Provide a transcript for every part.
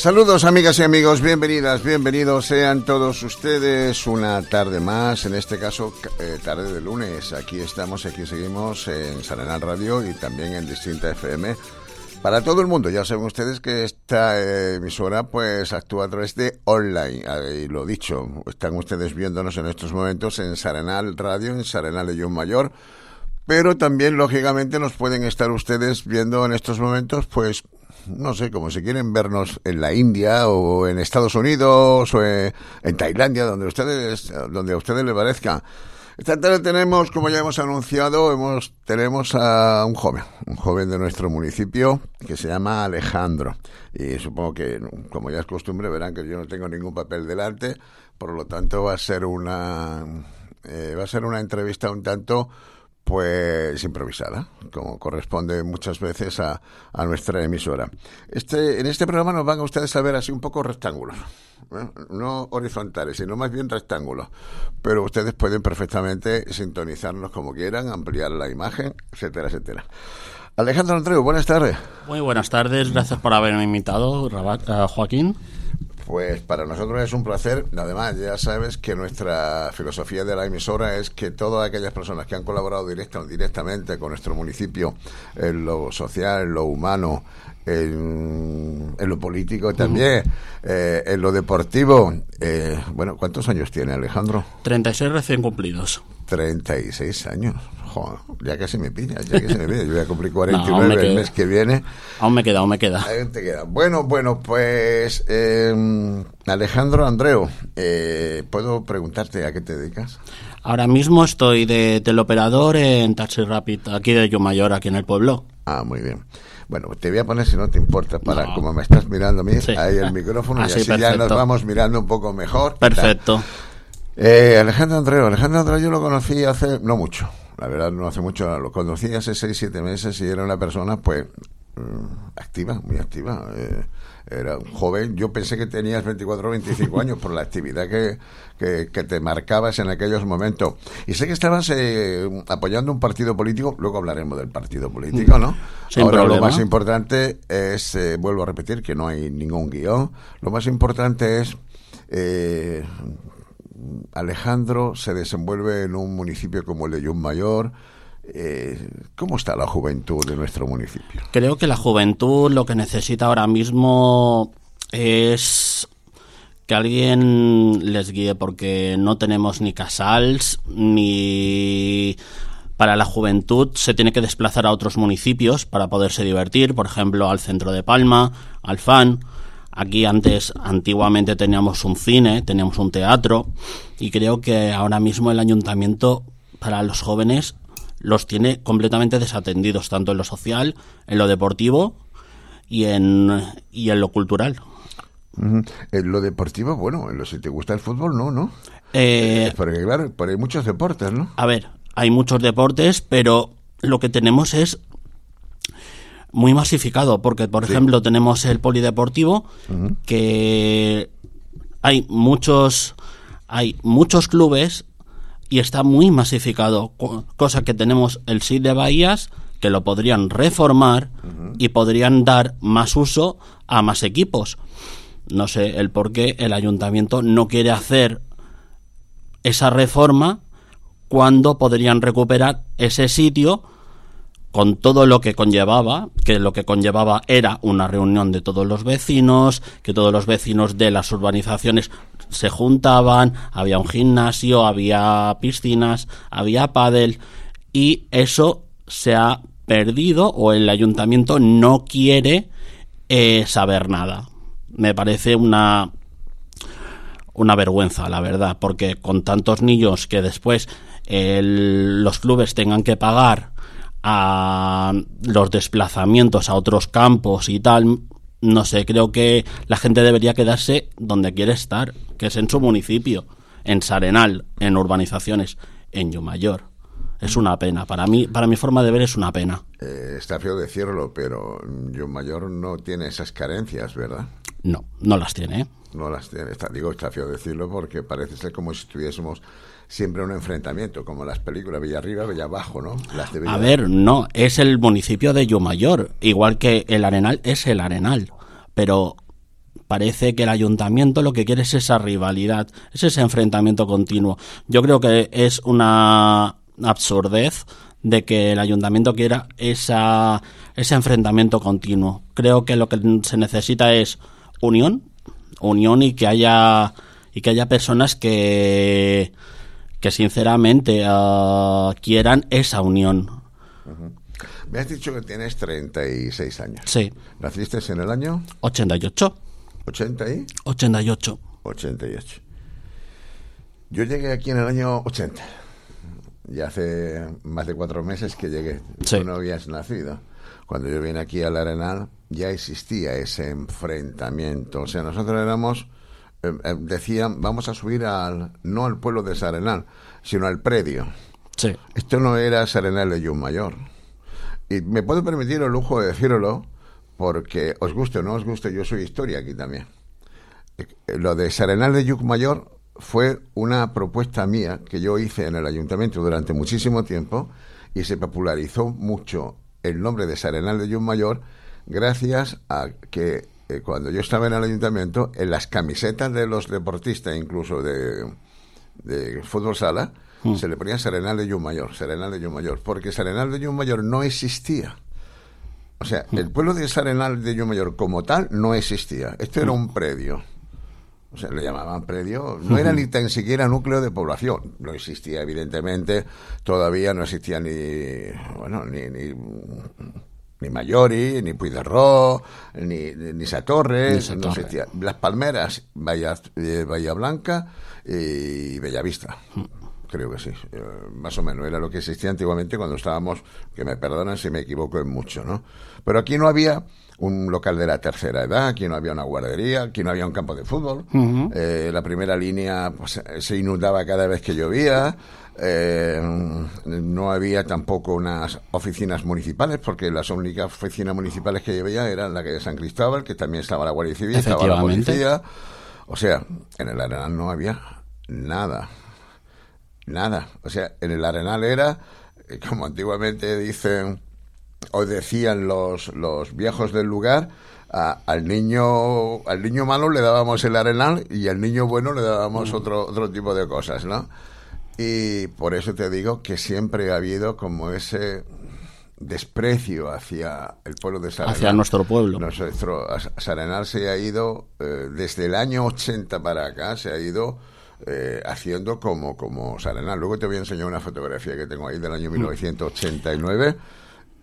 Saludos amigas y amigos, bienvenidas, bienvenidos sean todos ustedes una tarde más, en este caso eh, tarde de lunes. Aquí estamos, aquí seguimos en Sarenal Radio y también en Distinta FM. Para todo el mundo, ya saben ustedes que esta eh, emisora pues actúa a través de online, y lo dicho, están ustedes viéndonos en estos momentos en Sarenal Radio, en Sarenal Leyón Mayor, pero también lógicamente nos pueden estar ustedes viendo en estos momentos pues no sé, como si quieren vernos en la India o en Estados Unidos o en, Tailandia, donde ustedes, donde a ustedes les parezca. Esta tarde tenemos, como ya hemos anunciado, hemos, tenemos a un joven, un joven de nuestro municipio que se llama Alejandro. Y supongo que, como ya es costumbre, verán que yo no tengo ningún papel delante, por lo tanto va a ser una, eh, va a ser una entrevista un tanto pues improvisada, como corresponde muchas veces a, a, nuestra emisora. Este, en este programa nos van a ustedes a ver así un poco rectángulos, ¿eh? no horizontales, sino más bien rectángulos. Pero ustedes pueden perfectamente sintonizarnos como quieran, ampliar la imagen, etcétera, etcétera. Alejandro Andreu, buenas tardes. Muy buenas tardes, gracias por haberme invitado, eh, Joaquín. Pues para nosotros es un placer. Además, ya sabes que nuestra filosofía de la emisora es que todas aquellas personas que han colaborado directa o directamente con nuestro municipio en lo social, en lo humano, en, lo político también, eh, en lo deportivo. Eh, bueno, ¿cuántos años tiene Alejandro? 36 recién cumplidos. 36 años. Joder, ya que se me pilla, ya que se me pilla. Yo voy a cumplir 49 el mes que viene. Aún me queda, aún me queda. te queda. Bueno, bueno, pues eh, Alejandro Andreu, eh, ¿puedo preguntarte a qué te dedicas? Ahora mismo estoy de teleoperador en Taxi Rapid, aquí de Mayor, aquí en el pueblo. Ah, muy bien. Bueno, te voy a poner, si no te importa, para como me estás mirando a mí, ahí el micrófono, y así ya nos vamos mirando un poco mejor. Perfecto. Eh, Alejandro Andreu, Alejandro Andreu yo lo conocí hace, no mucho, la verdad no hace mucho, lo conocí hace 6, 7 meses y era una persona pues mm, activa, muy activa. Eh, era un joven, yo pensé que tenías 24 o 25 años por la actividad que, que, te marcabas en aquellos momentos. Y sé que estabas eh, apoyando un partido político, luego hablaremos del partido político, ¿no? Ahora lo más importante es, vuelvo a repetir, que no hay ningún guion, lo más importante es... Eh, Alejandro se desenvuelve en un municipio como el de Mayor. Eh, ¿Cómo está la juventud de nuestro municipio? Creo que la juventud lo que necesita ahora mismo es que alguien les guíe porque no tenemos ni casals ni para la juventud se tiene que desplazar a otros municipios para poderse divertir, por ejemplo, al centro de Palma, al FAN Aquí antes, antiguamente teníamos un cine, teníamos un teatro y creo que ahora mismo el ayuntamiento para los jóvenes los tiene completamente desatendidos, tanto en lo social, en lo deportivo y en, y en lo cultural. En lo deportivo, bueno, en lo si te gusta el fútbol, no, ¿no? Eh, eh porque claro, hay muchos deportes, ¿no? A ver, hay muchos deportes, pero lo que tenemos es muy masificado, porque por ejemplo tenemos el polideportivo, que hay muchos, hay muchos clubes y está muy masificado, cosa que tenemos el SID de Bahías, que lo podrían reformar y podrían dar más uso a más equipos. No sé el por qué el ayuntamiento no quiere hacer esa reforma cuando podrían recuperar ese sitio con todo lo que conllevaba, que lo que conllevaba era una reunión de todos los vecinos, que todos los vecinos de las urbanizaciones se juntaban, había un gimnasio, había piscinas, había pádel y eso se ha perdido o el ayuntamiento no quiere eh, saber nada. Me parece una una vergüenza, la verdad, porque con tantos niños que después los clubes tengan que pagar a los desplazamientos a otros campos y tal, no sé, creo que la gente debería quedarse donde quiere estar, que es en su municipio, en Sarenal, en urbanizaciones, en Yumayor. Es una pena, para mí, para mi forma de ver es una pena. Eh, está feo decirlo, pero Yumayor no tiene esas carencias, ¿verdad? No, no las tiene. ¿eh? No las tiene, está, digo, está feo decirlo porque parece ser como si estuviésemos siempre un enfrentamiento, como las películas Villarriba, Villabajo, ¿no? Las A ver, no, es el municipio de Yumayor, igual que el Arenal es el Arenal, pero parece que el ayuntamiento lo que quiere es esa rivalidad, es ese enfrentamiento continuo. Yo creo que es una absurdez de que el ayuntamiento quiera esa, ese enfrentamiento continuo. Creo que lo que se necesita es unión, unión y que haya y que haya personas que que sinceramente ah, quieran esa unión. Me has dicho que tienes 36 años. Sí. ¿Naciste en el año? 88. ¿80 y? 88. 88. Yo llegué aquí en el año 80. Ya hace más de cuatro meses que llegué. Sí. Tú no habías nacido. Cuando yo vine aquí al Arenal ya existía ese enfrentamiento. O sea, nosotros éramos, eh, eh, decían, vamos a subir al, no al pueblo de Sarenal, sino al predio. Sí. Esto no era Sarenal de Mayor. Y me puedo permitir el lujo de decirlo porque os guste o no os guste, yo soy historia aquí también. Eh, Lo de Sarenal de Mayor fue una propuesta mía que yo hice en el ayuntamiento durante muchísimo tiempo y se popularizó mucho el nombre de Sarenal de Mayor gracias a que eh, cuando yo estaba en el ayuntamiento, en las camisetas de los deportistas, incluso de, de fútbol sala, Mm. se le ponía Serenal de Mayor, Serenal de Mayor, porque Serenal de Mayor no existía. O sea, el pueblo de Serenal de Mayor como tal no existía. Esto era un predio. O sea, le llamaban predio. No era ni tan siquiera núcleo de población. No existía, evidentemente. Todavía no existía ni, bueno, ni, ni, ni Mayori, ni Puigderró, ni, ni, Satorres. Ni. No existía. Las Palmeras, Bahía, eh, Bahía Blanca y Bellavista. Creo que sí, eh, más o menos era lo que existía antiguamente cuando estábamos, que me perdonan si me equivoco en mucho, ¿no? Pero aquí no había un local de la tercera edad, aquí no había una guardería, aquí no había un campo de fútbol, eh, la primera línea pues, se inundaba cada vez que llovía, eh, no había tampoco unas oficinas municipales, porque las únicas oficinas municipales que había eran la que de San Cristóbal, que también estaba la Guardia Civil, estaba la policía, o sea, en el Arenal no había nada. Nada. O sea, en el Arenal era, eh, como antiguamente dicen o decían los, los viejos del lugar, a- al niño al niño malo le dábamos el arenal y al niño bueno le dábamos otro otro tipo de cosas, ¿no? Y por eso te digo que siempre ha habido como ese desprecio hacia el pueblo de Sarenal. Hacia nuestro pueblo. Nuestro Sarenal se ha ido, eh, desde el año 80 para acá, se ha ido eh, haciendo como, como Sarenal. Luego te voy a enseñar una fotografía que tengo ahí del Mm. año 1989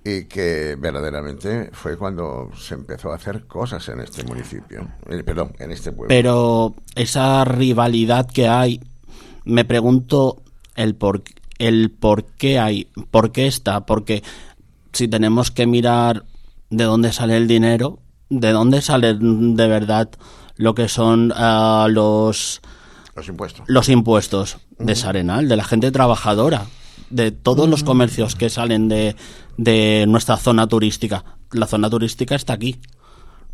y que verdaderamente fue cuando se empezó a hacer cosas en este municipio, eh, perdón, en este pueblo. Pero esa rivalidad que hay, me pregunto el por, el por qué hay, por qué está, porque si tenemos que mirar de dónde sale el dinero, de dónde sale de verdad lo que son ah, los Los impuestos. los impuestos de Sarenal, de la gente trabajadora, de todos los comercios que salen de, de nuestra zona turística. La zona turística está aquí.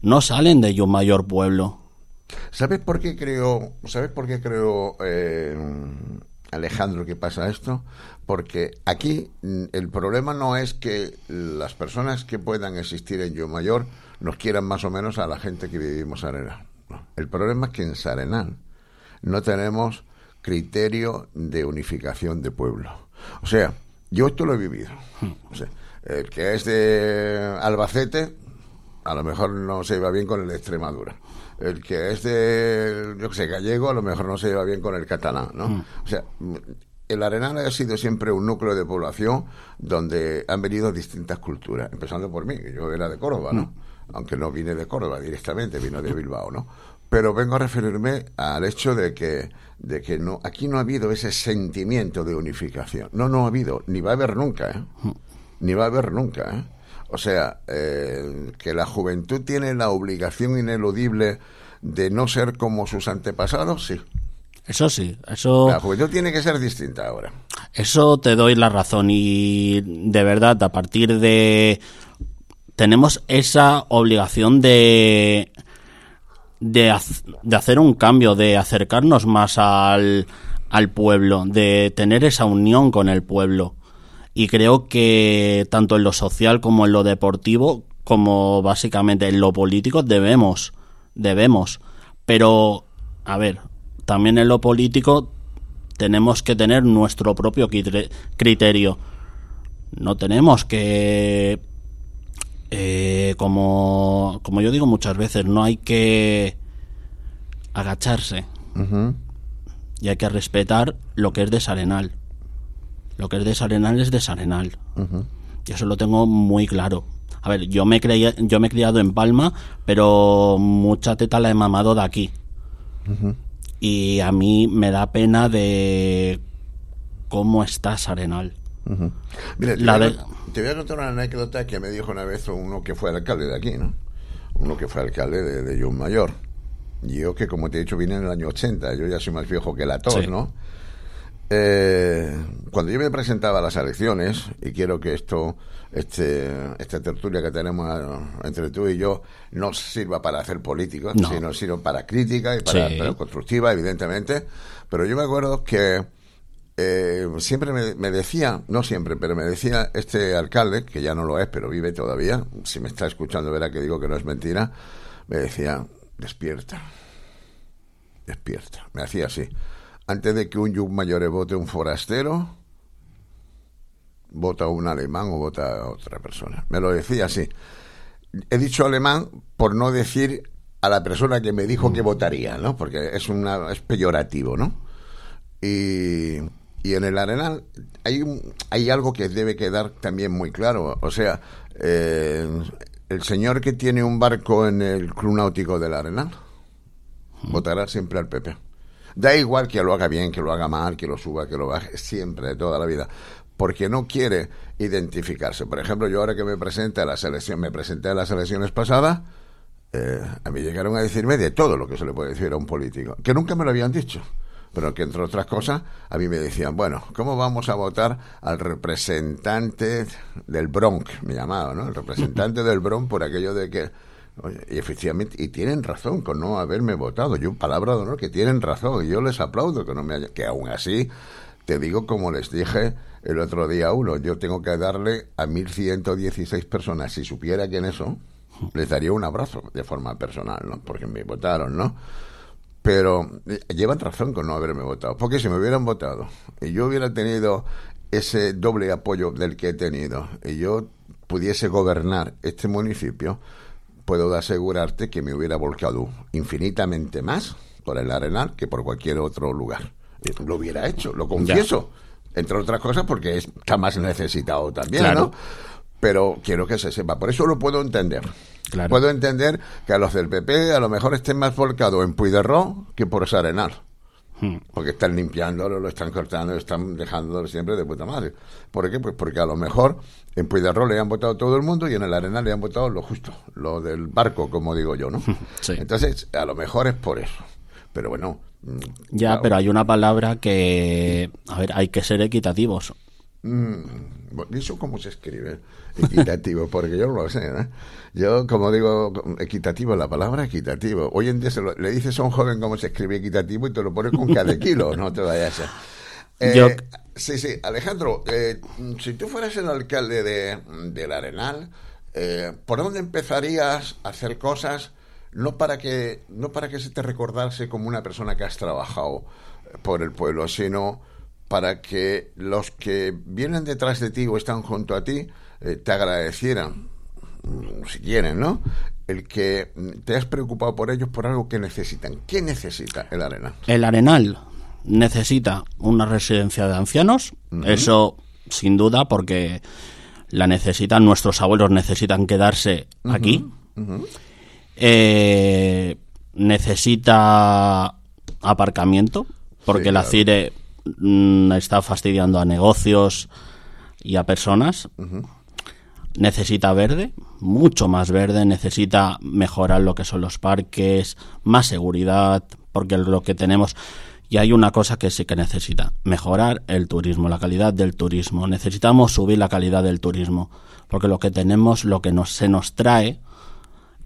No salen de un mayor pueblo. ¿Sabes por qué creo, sabes por qué creo, eh, Alejandro, que pasa esto? Porque aquí mm, el problema no es que las personas que puedan existir en Yo Mayor nos quieran más o menos a la gente que vivimos en Arenal. No. El problema es que en Sarenal no tenemos criterio de unificación de pueblo. O sea, yo esto lo he vivido. O sea, el que es de Albacete, a lo mejor no se lleva bien con el de Extremadura. El que es de, yo que sé, gallego, a lo mejor no se lleva bien con el catalán, ¿no? O sea, el Arenal ha sido siempre un núcleo de población donde han venido distintas culturas, empezando por mí, que yo era de Córdoba, ¿no? Aunque no vine de Córdoba directamente, vino de Bilbao, ¿no? Pero vengo a referirme al hecho de que, de que no, aquí no ha habido ese sentimiento de unificación. No, no ha habido, ni va a haber nunca, ¿eh? Ni va a haber nunca, ¿eh? O sea, eh, que la juventud tiene la obligación ineludible de no ser como sus antepasados, sí. Eso sí, eso, La juventud tiene que ser distinta ahora. eso te doy la razón. Y de verdad, a partir de. Tenemos esa obligación de. De, de hacer un cambio, de acercarnos más al, al pueblo, de tener esa unión con el pueblo. Y creo que tanto en lo social como en lo deportivo, como básicamente en lo político, debemos, debemos. Pero, a ver, también en lo político tenemos que tener nuestro propio criterio. No tenemos que, eh, como, como yo digo muchas veces, no hay que agacharse. Y hay que respetar lo que es de Sarenal. Lo que es de Sarenal es de Sarenal. Y eso lo tengo muy claro. A ver, yo me, creía, yo me he criado en Palma, pero mucha teta la he mamado de aquí. Y a mí me da pena de cómo está Sarenal. Mira, te, voy a, contar una anécdota que me dijo una vez uno que fue alcalde de aquí, ¿no? Uno que fue alcalde de, de Mayor. Yo que, como te he dicho, vine en el año 80. Yo ya soy más viejo que la tos, ¿no? Eh, cuando yo me presentaba a las elecciones, y quiero que esto, este, esta tertulia que tenemos entre tú y yo, no sirva para hacer política, sino sirva para crítica y para, constructiva, evidentemente. Pero yo me acuerdo que eh, siempre me, me, decía, no siempre, pero me decía este alcalde, que ya no lo es, pero vive todavía, si me está escuchando verá que digo que no es mentira, me decía, despierta, despierta. Me hacía así antes de que un Yug Mayor vote un forastero, vota un alemán o vota a otra persona. Me lo decía así. He dicho alemán por no decir a la persona que me dijo que mm. votaría, ¿no? Porque es, una, es peyorativo, ¿no? Y, y en el Arenal hay, hay algo que debe quedar también muy claro. O sea, eh, el señor que tiene un barco en el Club Náutico del Arenal votará siempre al PP. Da igual que lo haga bien, que lo haga mal, que lo suba, que lo baje, siempre, toda la vida. Porque no quiere identificarse. Por ejemplo, yo ahora que me presenté a la selección, me presenté a las elecciones pasadas, eh, a mí llegaron a decirme de todo lo que se le puede decir a un político, que nunca me lo habían dicho pero que entre otras cosas a mí me decían, bueno, ¿cómo vamos a votar al representante del Bronx? Me llamaba, ¿no? El representante del Bronx por aquello de que y efectivamente, y tienen razón con no haberme votado. Yo, palabra de honor, que tienen razón. Y yo les aplaudo que no me haya, que aún así, te digo como les dije el otro día uno, yo tengo que darle a 1.116 personas, si supiera quién eso, les daría un abrazo de forma personal, ¿no? Porque me votaron, ¿no? Pero eh, llevan razón con no haberme votado. Porque si me hubieran votado y yo hubiera tenido ese doble apoyo del que he tenido y yo pudiese gobernar este municipio, puedo asegurarte que me hubiera volcado infinitamente más por el Arenal que por cualquier otro lugar. Lo hubiera hecho, lo confieso. Entre otras cosas porque está más necesitado también, ¿no? Pero quiero que se sepa. Por eso lo puedo entender. Puedo entender que a los del PP a lo mejor estén más volcados en Puigderró que por Arenal. Hmm. Porque están limpiándolo, lo están cortando, lo están dejándolo siempre de puta madre. ¿Por qué? Pues porque a lo mejor en Puigderrol le han votado todo el mundo y en el Arenal le han votado lo justo, lo del barco, como digo yo, ¿no? Entonces, a lo mejor es por eso. Pero bueno. Mm, ya, pero hay una palabra que. A ver, hay que ser equitativos. Mm, ¿Eso cómo se escribe? Equitativo, porque yo no lo sé. ¿eh? Yo, como digo, equitativo, la palabra equitativo. Hoy en día le dices a un joven cómo se escribe equitativo y te lo pones con cada kilo, no te vayas a. Eh, sí, sí, Alejandro, eh, si tú fueras el alcalde de, del Arenal, eh, ¿por dónde empezarías a hacer cosas no para que no para que se te recordase como una persona que has trabajado por el pueblo, sino para que los que vienen detrás de ti o están junto a ti te agradecieran, mm, si quieren, ¿no? El que te has preocupado por ellos por algo que necesitan. ¿Qué necesita el Arenal? El Arenal necesita una residencia de ancianos, eso sin duda, porque la necesitan, nuestros abuelos necesitan quedarse aquí. Eh, necesita aparcamiento, porque la CIRE mm, está fastidiando a negocios y a personas. Necesita verde, mucho más verde, necesita mejorar lo que son los parques, más seguridad, porque lo que tenemos y hay una cosa que sí que necesita, mejorar el turismo, la calidad del turismo. Necesitamos subir la calidad del turismo, porque lo que tenemos, lo que nos, se nos trae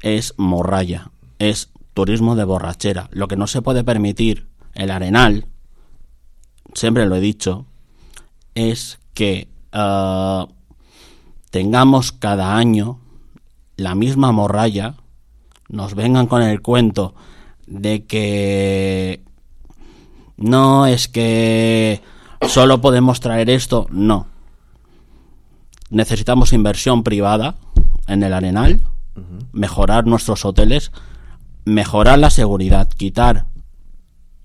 es morralla, es turismo de borrachera. Lo que no se puede permitir, el arenal, siempre lo he dicho, es que ah, tengamos cada año la misma morralla nos vengan con el cuento de que no es que solo podemos traer esto, no. Necesitamos inversión privada en el arenal, mejorar nuestros hoteles, mejorar la seguridad, quitar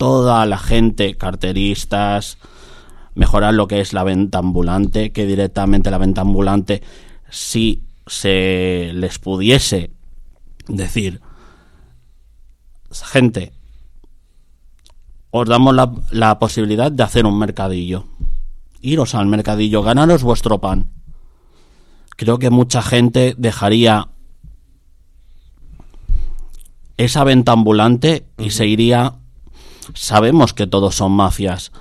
toda la gente, carteristas, mejorar lo que es la venta ambulante, que directamente la venta ambulante, si se les pudiese decir, gente, os damos la, la posibilidad de hacer un mercadillo. Iros al mercadillo, ganaros vuestro pan. Creo que mucha gente dejaría esa venta ambulante y se iría. Sabemos que todos son mafias,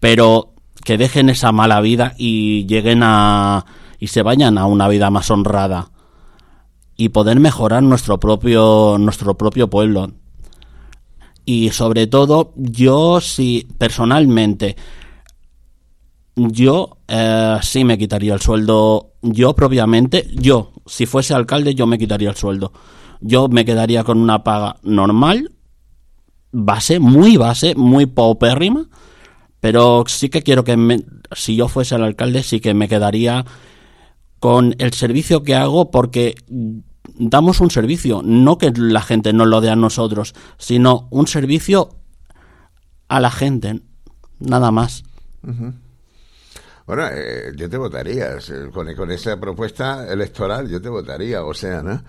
pero que dejen esa mala vida y lleguen a. y se vayan a una vida más honrada. Y poder mejorar nuestro propio, nuestro propio pueblo. Y sobre todo, yo sí, personalmente, yo eh, sí me quitaría el sueldo. Yo propiamente, yo, si fuese alcalde, yo me quitaría el sueldo. Yo me quedaría con una paga normal, base, muy base, muy paupérrima, pero sí que quiero que me, si yo fuese el alcalde, sí que me quedaría con el servicio que hago porque damos un servicio, no que la gente nos lo dé a nosotros, sino un servicio a la gente, nada más. Bueno, eh, yo te votaría, con, con, esa propuesta electoral yo te votaría, o sea, ¿no?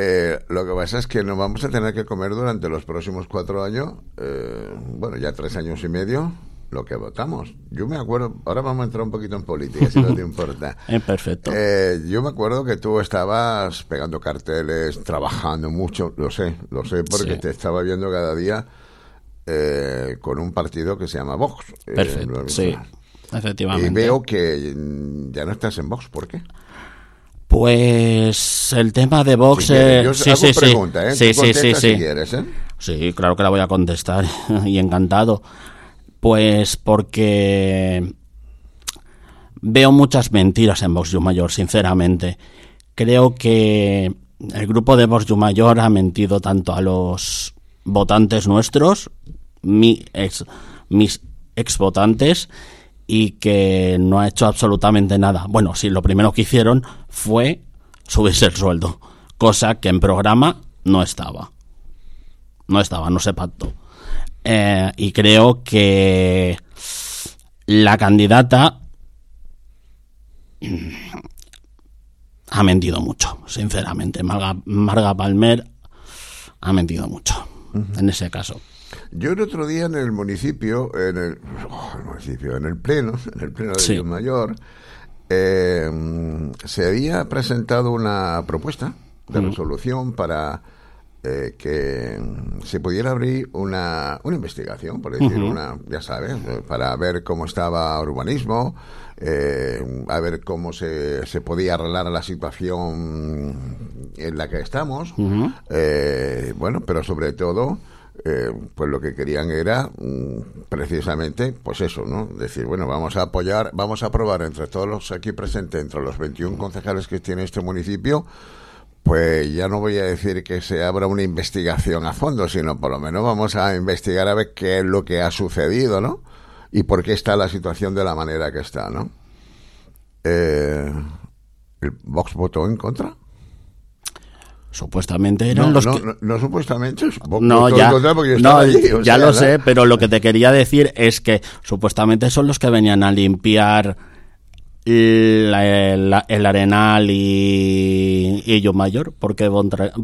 Eh, lo que pasa es que nos vamos a tener que comer durante los próximos cuatro años, eh, bueno, ya tres años y medio, lo que votamos. Yo me acuerdo, ahora vamos a entrar un poquito en política, si no te importa. perfecto. Eh, yo me acuerdo que tú estabas pegando carteles, trabajando mucho, lo sé, lo sé, porque te estaba viendo cada día eh, con un partido que se llama Vox. Eh, perfecto, sí, efectivamente. Y veo que ya no estás en Vox, ¿por qué? Pues el tema de Vox. Si yo sí, sí, pregunta, ¿eh? sí, sí, sí, quieres, ¿eh? Sí, claro que la voy a contestar y encantado. Pues porque veo muchas mentiras en Vox Mayor, sinceramente. Creo que el grupo de Vox Mayor ha mentido tanto a los votantes nuestros, mi ex, mis ex votantes, y que no ha hecho absolutamente nada. Bueno, sí, lo primero que hicieron fue subirse el sueldo, cosa que en programa no estaba. No estaba, no se pactó. Eh, y creo que la candidata ha mentido mucho, sinceramente. Marga, Palmer ha mentido mucho en ese caso. Yo el otro día en el municipio, en el, oh, municipio, en el pleno, en el pleno de Mayor, eh, se había presentado una propuesta de resolución para eh, que se pudiera abrir una, una investigación, por decir una, ya sabes, eh, para ver cómo estaba urbanismo, eh, a ver cómo se, se podía arreglar la situación en la que estamos, bueno, pero sobre todo... pues lo que querían era mm, precisamente pues eso no decir bueno vamos a apoyar vamos a aprobar entre todos los aquí presentes entre los 21 concejales que tiene este municipio pues ya no voy a decir que se abra una investigación a fondo, sino por lo menos vamos a investigar a ver qué es lo que ha sucedido, ¿no? Y por qué está la situación de la manera que está, ¿no? Eh, ¿El Vox votó en contra? Supuestamente eran los que... no, supuestamente. no, ya, ya lo sé, pero lo que te quería decir es que supuestamente son los que venían a limpiar el Arenal y, y Mayor, porque,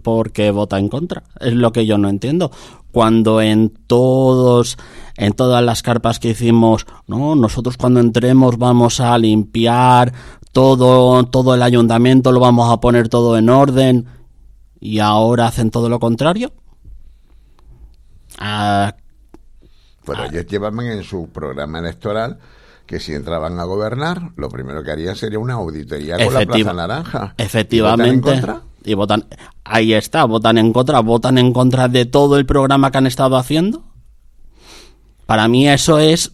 porque vota en contra. Es lo que yo no entiendo. Cuando en todos, en todas las carpas que hicimos, no, nosotros cuando entremos vamos a limpiar todo, todo el ayuntamiento, lo vamos a poner todo en orden, y ahora hacen todo lo contrario. Ah, bueno, ellos llevan en su programa electoral que si entraban a gobernar, lo primero que harían sería una auditoría con la Plaza Naranja. Efectivamente. ¿Y votan en contra? Y votan, ahí está, votan en contra, votan en contra de todo el programa que han estado haciendo. Para mí eso es,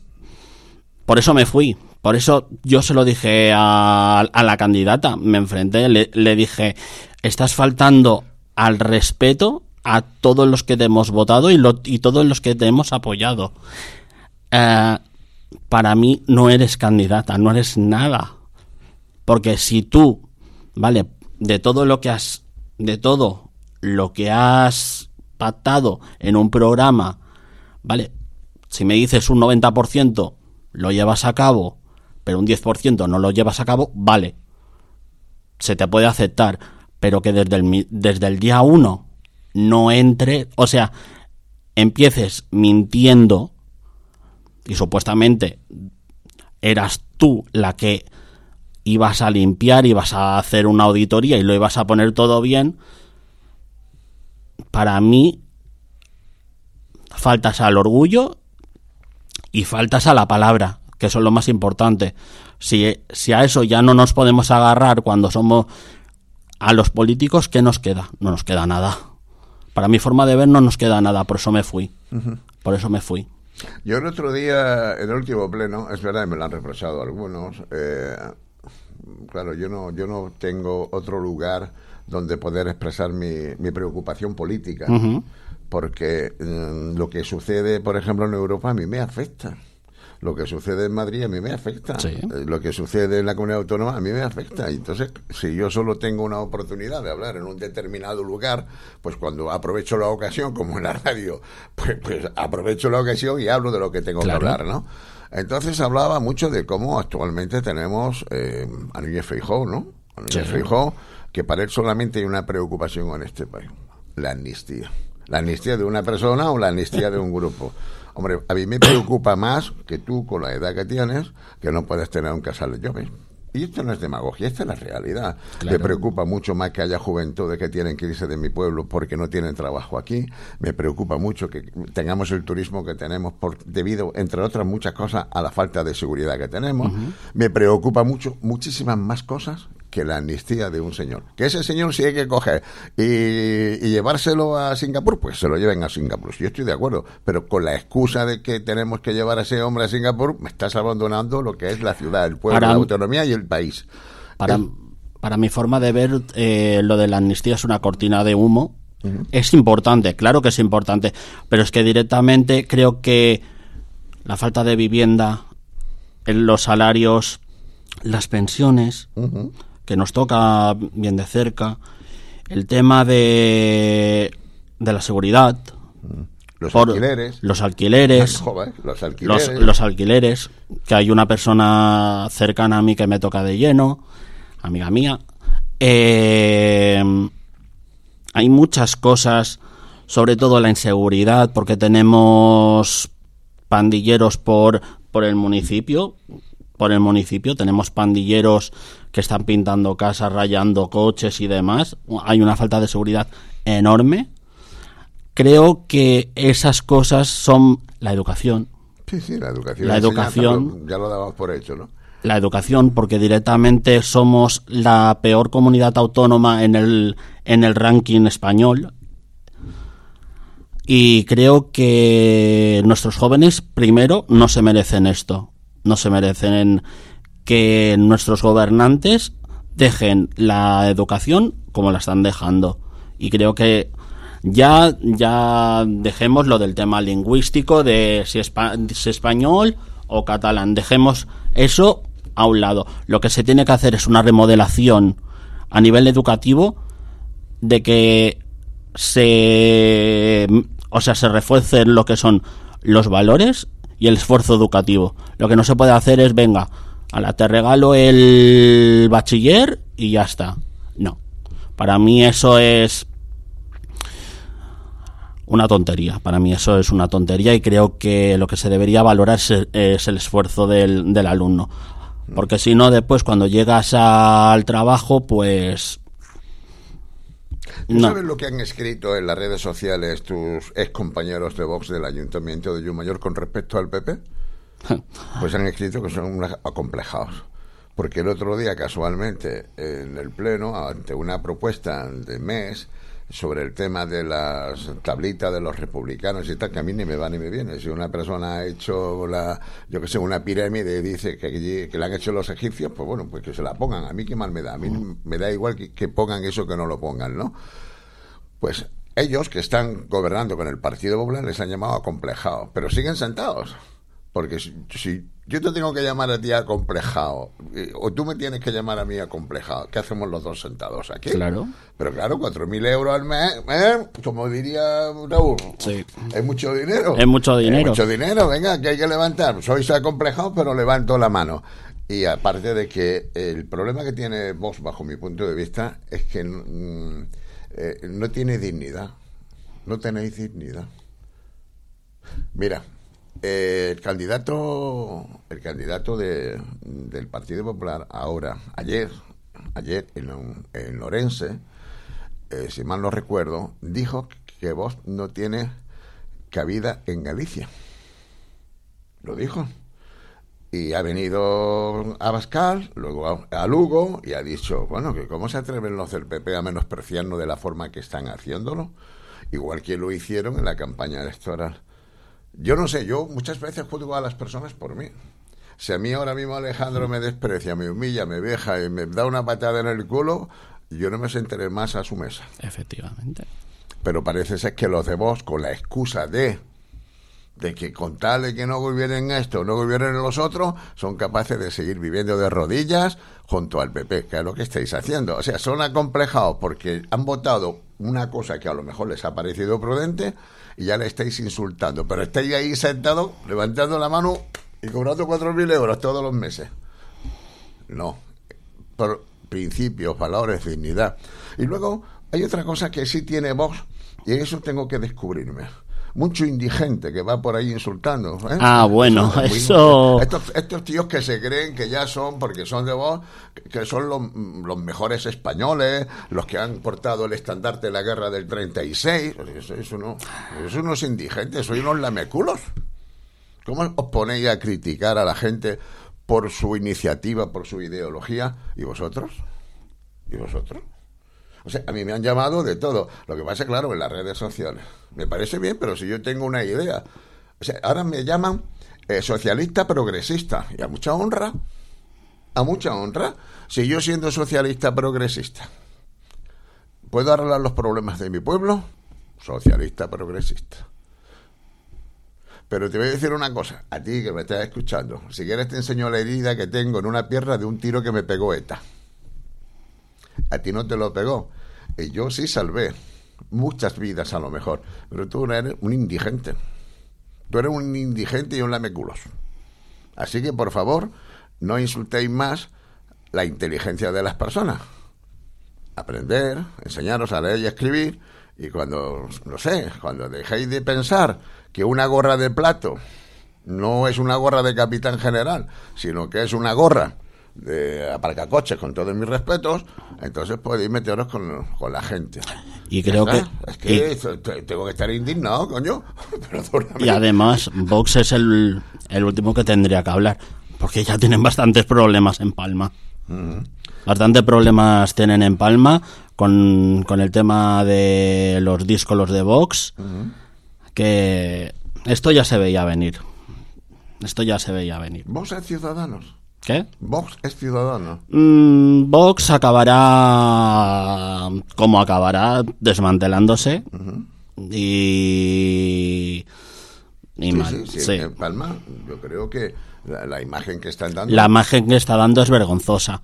por eso me fui, por eso yo se lo dije a, a la candidata, me enfrenté, le, le dije, estás faltando al respeto a todos los que te hemos votado y, lo, y todos los que te hemos apoyado. Eh, para mí no eres candidata, no eres nada. Porque si tú, vale, de todo lo que has, de todo lo que has pactado en un programa, vale, si me dices un 90% lo llevas a cabo, pero un 10% no lo llevas a cabo, vale, se te puede aceptar, pero que desde el, desde el día 1 no entre, o sea, empieces mintiendo y supuestamente eras tú la que ibas a limpiar, ibas a hacer una auditoría y lo ibas a poner todo bien, para mí faltas al orgullo y faltas a la palabra, que eso es lo más importante. Si, si a eso ya no nos podemos agarrar cuando somos a los políticos, ¿qué nos queda? No nos queda nada. Para mi forma de ver no nos queda nada, por eso me fui. Por eso me fui. Yo el otro día, en el último pleno, es verdad, me lo han reprochado algunos, eh, claro, yo no, yo no tengo otro lugar donde poder expresar mi, mi preocupación política, porque mm, lo que sucede, por ejemplo, en Europa a mí me afecta. Lo que sucede en Madrid a mí me afecta. Eh, lo que sucede en la comunidad autónoma a mí me afecta. Y entonces, si yo solo tengo una oportunidad de hablar en un determinado lugar, pues cuando aprovecho la ocasión, como en la radio, pues, pues aprovecho la ocasión y hablo de lo que tengo que hablar, ¿no? Entonces hablaba mucho de cómo actualmente tenemos eh, a Núñez Feijó, ¿no? A Núñez Feijó, que para él solamente hay una preocupación en este país, la amnistía. La amnistía de una persona o la amnistía de un grupo. Hombre, a mí me preocupa más que tú, con la edad que tienes, que no puedes tener un casal de jóvenes. Y esto no es demagogia, esta es la realidad. Me preocupa mucho más que haya juventud de que tienen que irse de mi pueblo porque no tienen trabajo aquí. Me preocupa mucho que tengamos el turismo que tenemos por, debido, entre otras muchas cosas, a la falta de seguridad que tenemos. Me preocupa mucho, muchísimas más cosas que la amnistía de un señor. Que ese señor si hay que coger y, llevárselo a Singapur, pues se lo lleven a Singapur. Yo estoy de acuerdo, pero con la excusa de que tenemos que llevar a ese hombre a Singapur, me estás abandonando lo que es la ciudad, el pueblo, la autonomía y el país. Para, para mi forma de ver, eh, lo de la amnistía es una cortina de humo. Es importante, claro que es importante, pero es que directamente creo que la falta de vivienda, los salarios, las pensiones, que nos toca bien de cerca, el tema de, de la seguridad, los alquileres. Los alquileres, los alquileres. Los, alquileres. Que hay una persona cercana a mí que me toca de lleno, amiga mía. Eh, hay muchas cosas, sobre todo la inseguridad, porque tenemos pandilleros por, por el municipio. Por el municipio tenemos pandilleros que están pintando casas, rayando coches y demás. Hay una falta de seguridad enorme. Creo que esas cosas son la educación. Sí, sí, la educación. La educación. Ya lo damos por hecho, ¿no? La educación, porque directamente somos la peor comunidad autónoma en el, en el ranking español. Y creo que nuestros jóvenes, primero, no se merecen esto. No se merecen que nuestros gobernantes dejen la educación como la están dejando. Y creo que ya, ya dejemos lo del tema lingüístico de si, es español o catalán. Dejemos eso a un lado. Lo que se tiene que hacer es una remodelación a nivel educativo de que se o sea se refuercen lo que son los valores y el esfuerzo educativo. Lo que no se puede hacer es venga, la te regalo el bachiller y ya está. No. Para mí eso es una tontería. Para mí eso es una tontería y creo que lo que se debería valorar es, el esfuerzo del, del, alumno. Porque si no, después cuando llegas al trabajo, pues... no. sabes lo que han escrito en las redes sociales tus ex compañeros de Vox del Ayuntamiento de Yumayor con respecto al PP? Pues han escrito que son acomplejados. Porque el otro día, casualmente, en el Pleno, ante una propuesta de mes sobre el tema de las tablitas de los republicanos y tal, que a mí ni me va ni me viene. Si una persona ha hecho la, yo que sé, una pirámide y dice que, que le han hecho los egipcios, pues bueno, pues que se la pongan. A mí qué mal me da. A mí me da igual que, que pongan eso que no lo pongan, ¿no? Pues ellos que están gobernando con el Partido Popular les han llamado acomplejados, pero siguen sentados. Porque si, si yo te tengo que llamar a ti acomplejado, eh, o tú me tienes que llamar a mí acomplejado, ¿qué hacemos los dos sentados aquí? Claro. Pero claro, 4.000 euros al mes, ¿eh? como diría Raúl, Sí. es mucho dinero. Es mucho dinero. mucho dinero, venga, que hay que levantar. Sois acomplejados, pero levanto la mano. Y aparte de que el problema que tiene Vox, bajo mi punto de vista, es que mm, eh, no tiene dignidad. No tenéis dignidad. Mira, el candidato, el candidato de- del Partido Popular ahora, ayer, ayer en, en Lorense, eh, si mal no recuerdo, dijo que Vox no tiene cabida en Galicia. Lo dijo. Y ha venido a Bascal, luego a, a Lugo, y ha dicho, bueno, que cómo se atreven los del PP a menospreciarnos de la forma que están haciéndolo, igual que lo hicieron en la campaña electoral. Yo no sé, yo muchas veces juzgo a las personas por mí. Si a mí ahora mismo Alejandro me desprecia, me humilla, me deja y me da una patada en el culo, yo no me sentaré más a su mesa. Efectivamente. Pero parece ser que los de vos, con la excusa de de que con tal de que no gobiernen esto, no gobiernen los otros, son capaces de seguir viviendo de rodillas junto al PP, que es lo que estáis haciendo. O sea, son acomplejados porque han votado una cosa que a lo mejor les ha parecido prudente y ya le estáis insultando. Pero estáis ahí sentados, levantando la mano y cobrando 4.000 euros todos los meses. No. Por principios, valores, dignidad. Y luego hay otra cosa que sí tiene Vox y eso tengo que descubrirme. Mucho indigente que va por ahí insultando. ¿eh? Ah, bueno, eso- Estos, estos tíos que se creen que ya son, porque son de Vox, que- que son los, los mejores españoles, los que han portado el estandarte de la guerra del 36. Eso, eso no, eso no es indigente, soy unos lameculos. ¿Cómo os ponéis a criticar a la gente por su iniciativa, por su ideología? ¿Y vosotros? ¿Y vosotros? A mí me han llamado de todo. Lo que pasa, claro, en las redes sociales. Me parece bien, pero si yo tengo una idea. O sea, ahora me llaman eh, socialista progresista. Y a mucha honra. A mucha honra. Si yo siendo socialista progresista puedo arreglar los problemas de mi pueblo, socialista progresista. Pero te voy a decir una cosa, a ti que me estás escuchando, si quieres te enseño la herida que tengo en una pierna de un tiro que me pegó ETA. A ti no te lo pegó. Yo sí salvé muchas vidas a lo mejor, pero tú eres un indigente. Tú eres un indigente y un lameculos. Así que, por favor, no insultéis más la inteligencia de las personas. Aprender, enseñaros a leer y escribir, y cuando, no sé, cuando dejéis de pensar que una gorra de plato no es una gorra de capitán general, sino que es una gorra de aparcacoches, con todos mis respetos, entonces podéis meteros con, con la gente. Y creo que. Es que te- tengo que estar indignado, coño. Perdóname. y además Vox es el, el último que tendría que hablar, porque ya tienen bastantes problemas en Palma. Bastantes problemas tienen en Palma con, con el tema de los discos los de Vox, que esto ya se veía venir. Esto ya se veía venir. Vox es ciudadanos. ¿Qué? Vox es ciudadano. Mm, Vox acabará como acabará, desmantelándose y, y Sí, mal. sí, sí, sí. En Palma, yo creo que la, la imagen que están dando. La imagen que está dando es vergonzosa.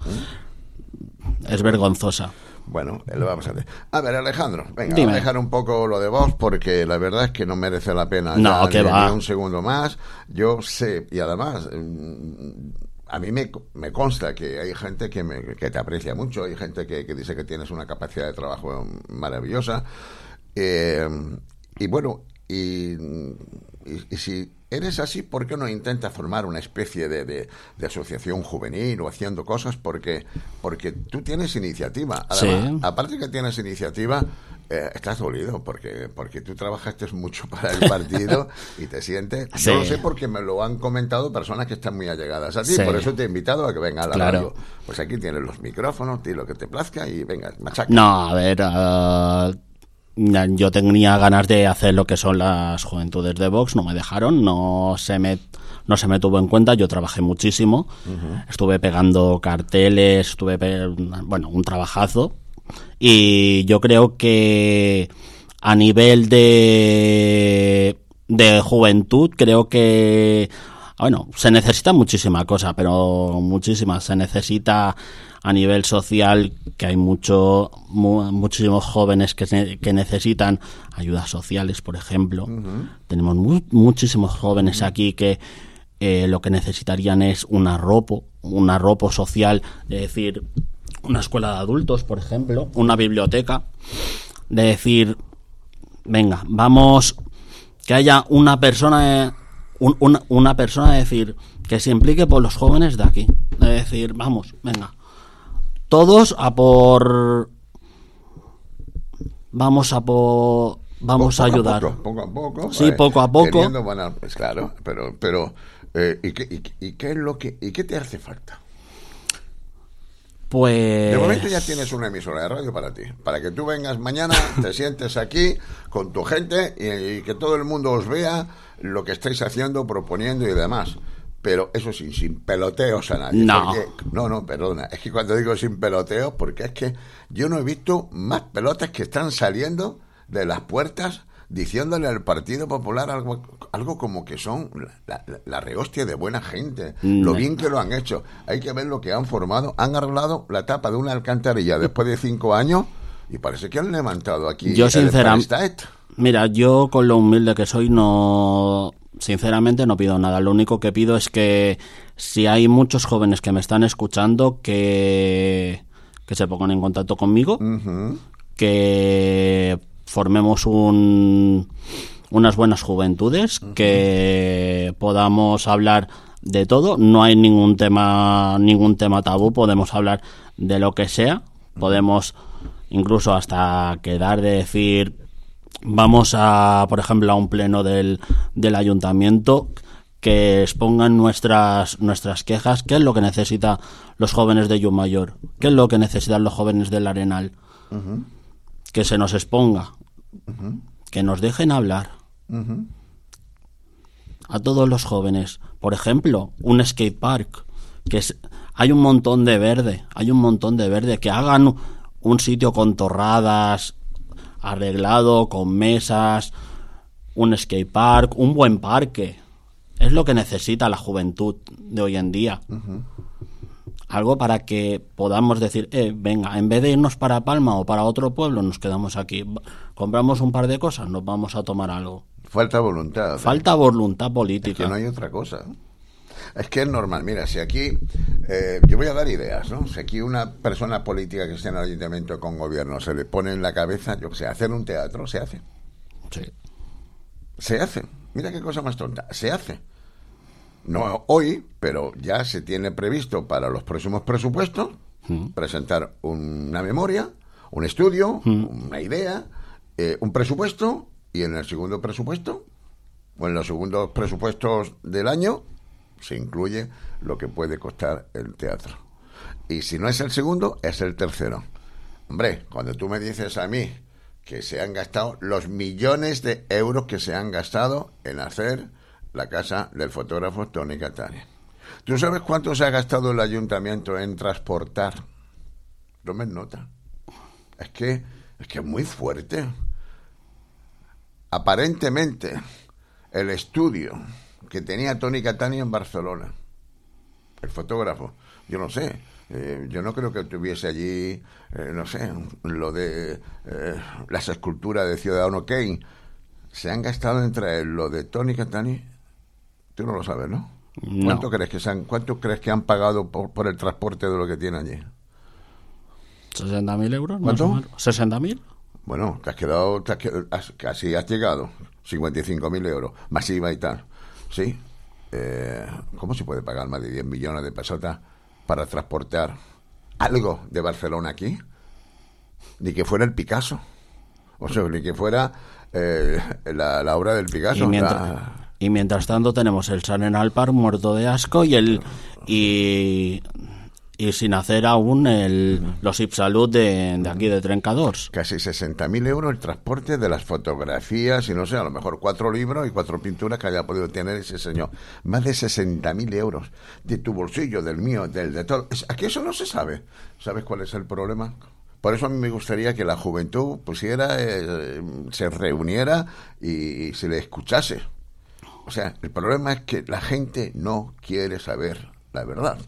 Es vergonzosa. Bueno, eh, lo vamos a hacer. A ver, Alejandro, venga, Dime. a dejar un poco lo de vos porque la verdad es que no merece la pena. No, ya que ni- va. ni un segundo más. Yo sé, y además, mm, a mí me, me consta que hay gente que, me- que te aprecia mucho, hay gente que, que dice que tienes una capacidad de trabajo maravillosa. Eh, y bueno, y, y- y si eres así, ¿por qué no intentas formar una especie de, de- de asociación juvenil o haciendo cosas? Porque, porque tú tienes iniciativa. Además, Sí. aparte que tienes iniciativa, eh, estás dolido porque, porque tú trabajaste mucho para el partido y te sientes. Sí. Yo lo sé porque me lo han comentado personas que están muy allegadas a ti. Sí. Por eso te he invitado a que venga a la Claro. radio. Pues aquí tienes los micrófonos, di lo que te plazca y venga, machaca. No, a ver, ya- yo tenía ganas de hacer lo que son las juventudes de Vox, no me dejaron, no se me, no se me tuvo en cuenta, yo trabajé muchísimo, estuve pegando carteles, estuve, pe- bueno, un trabajazo, Y yo creo que a nivel de, de juventud, creo que, bueno, se necesita muchísima cosa, pero muchísima. Se necesita a nivel social que hay mucho, muchísimos jóvenes que, que necesitan ayudas sociales, por ejemplo. Tenemos muchísimos jóvenes aquí que eh, lo que necesitarían es un arropo, un arropo social, es decir, una escuela de adultos, por ejemplo, una biblioteca, de decir, venga, vamos, que haya una persona, una, una persona, de decir, que se implique por los jóvenes de aquí, de decir, vamos, venga, todos a por, vamos a por, vamos a ayudar. poco, a poco. Sí, poco a poco. pues claro, pero, pero eh, ¿y, qué, y, qué es lo que, y qué te hace falta? Pues. De momento ya tienes una emisora de radio para ti. Para que tú vengas mañana, te sientes aquí con tu gente y, que todo el mundo os vea lo que estáis haciendo, proponiendo y demás. Pero eso sí, sin peloteos a nadie. No. no, no, perdona. Es que cuando digo sin peloteos, porque es que yo no he visto más pelotas que están saliendo de las puertas diciéndole al Partido Popular algo, algo como que son la, la, rehostia de buena gente, lo bien que lo han hecho. Hay que ver lo que han formado. Han arreglado la tapa de una alcantarilla después de cinco años y parece que han levantado aquí. Yo, sinceramente. Mira, yo con lo humilde que soy, no. Sinceramente no pido nada. Lo único que pido es que si hay muchos jóvenes que me están escuchando, que, que se pongan en contacto conmigo, que formemos un, unas buenas juventudes, que podamos hablar de todo, no hay ningún tema ningún tema tabú, podemos hablar de lo que sea, podemos incluso hasta quedar de decir vamos a, por ejemplo, a un pleno del, del ayuntamiento que expongan nuestras nuestras quejas, qué es lo que necesitan los jóvenes de Yumayor, qué es lo que necesitan los jóvenes del Arenal que se nos exponga, que nos dejen hablar. A todos los jóvenes. Por ejemplo, un skate park, que es, hay un montón de verde, hay un montón de verde, que hagan un sitio con torradas, arreglado, con mesas, un skate park, un buen parque. Es lo que necesita la juventud de hoy en día algo para que podamos decir, eh, venga, en vez de irnos para Palma o para otro pueblo, nos quedamos aquí, compramos un par de cosas, nos vamos a tomar algo. Falta voluntad. ¿eh? Falta voluntad política. que no hay otra cosa. Es que es normal. Mira, si aquí, eh, yo voy a dar ideas, ¿no? Si aquí una persona política que esté en el ayuntamiento con gobierno se le pone en la cabeza, yo que sé, hacer un teatro, se hace. Sí. Se hace. Mira qué cosa más tonta. Se hace no hoy, pero ya se tiene previsto para los próximos presupuestos mm. presentar una memoria, un estudio, mm. una idea, eh, un presupuesto y en el segundo presupuesto o en los segundos presupuestos del año se incluye lo que puede costar el teatro. Y si no es el segundo, es el tercero. Hombre, cuando tú me dices a mí que se han gastado los millones de euros que se han gastado en hacer la casa del fotógrafo Tony Catani. ¿Tú sabes cuánto se ha gastado el ayuntamiento en transportar? me nota. Es que es que es muy fuerte. Aparentemente, el estudio que tenía Tony Catani en Barcelona, el fotógrafo, yo no sé, eh, yo no creo que tuviese allí, eh, no sé, lo de eh, las esculturas de Ciudadano Kane. Se han gastado entre lo de Tony Catani Tú no lo sabes, ¿no? ¿Cuánto, crees que han, ¿Cuánto crees que han pagado por, el transporte de lo que tienen allí? ¿60.000 euros? ¿Cuánto? ¿60.000? Bueno, te has quedado, casi has llegado, 55.000 euros, masiva y tal. ¿Sí? Eh, ¿Cómo se puede pagar más de 10 millones de pesetas para transportar algo de Barcelona aquí? Ni que fuera el Picasso. O sea, ni que fuera eh, la, obra del Picasso. Y mientras tanto tenemos el San Park muerto de asco y el y, y sin hacer aún el, los Ipsalud de, de aquí de Trencadors. Casi 60.000 euros el transporte de las fotografías y no sé, a lo mejor cuatro libros y cuatro pinturas que haya podido tener ese señor. Más de 60.000 euros de tu bolsillo, del mío, del de todo. Aquí eso no se sabe. ¿Sabes cuál es el problema? Por eso a mí me gustaría que la juventud pusiera, eh, se reuniera y, se le escuchase. O sea, el problema es que la gente no quiere saber la verdad.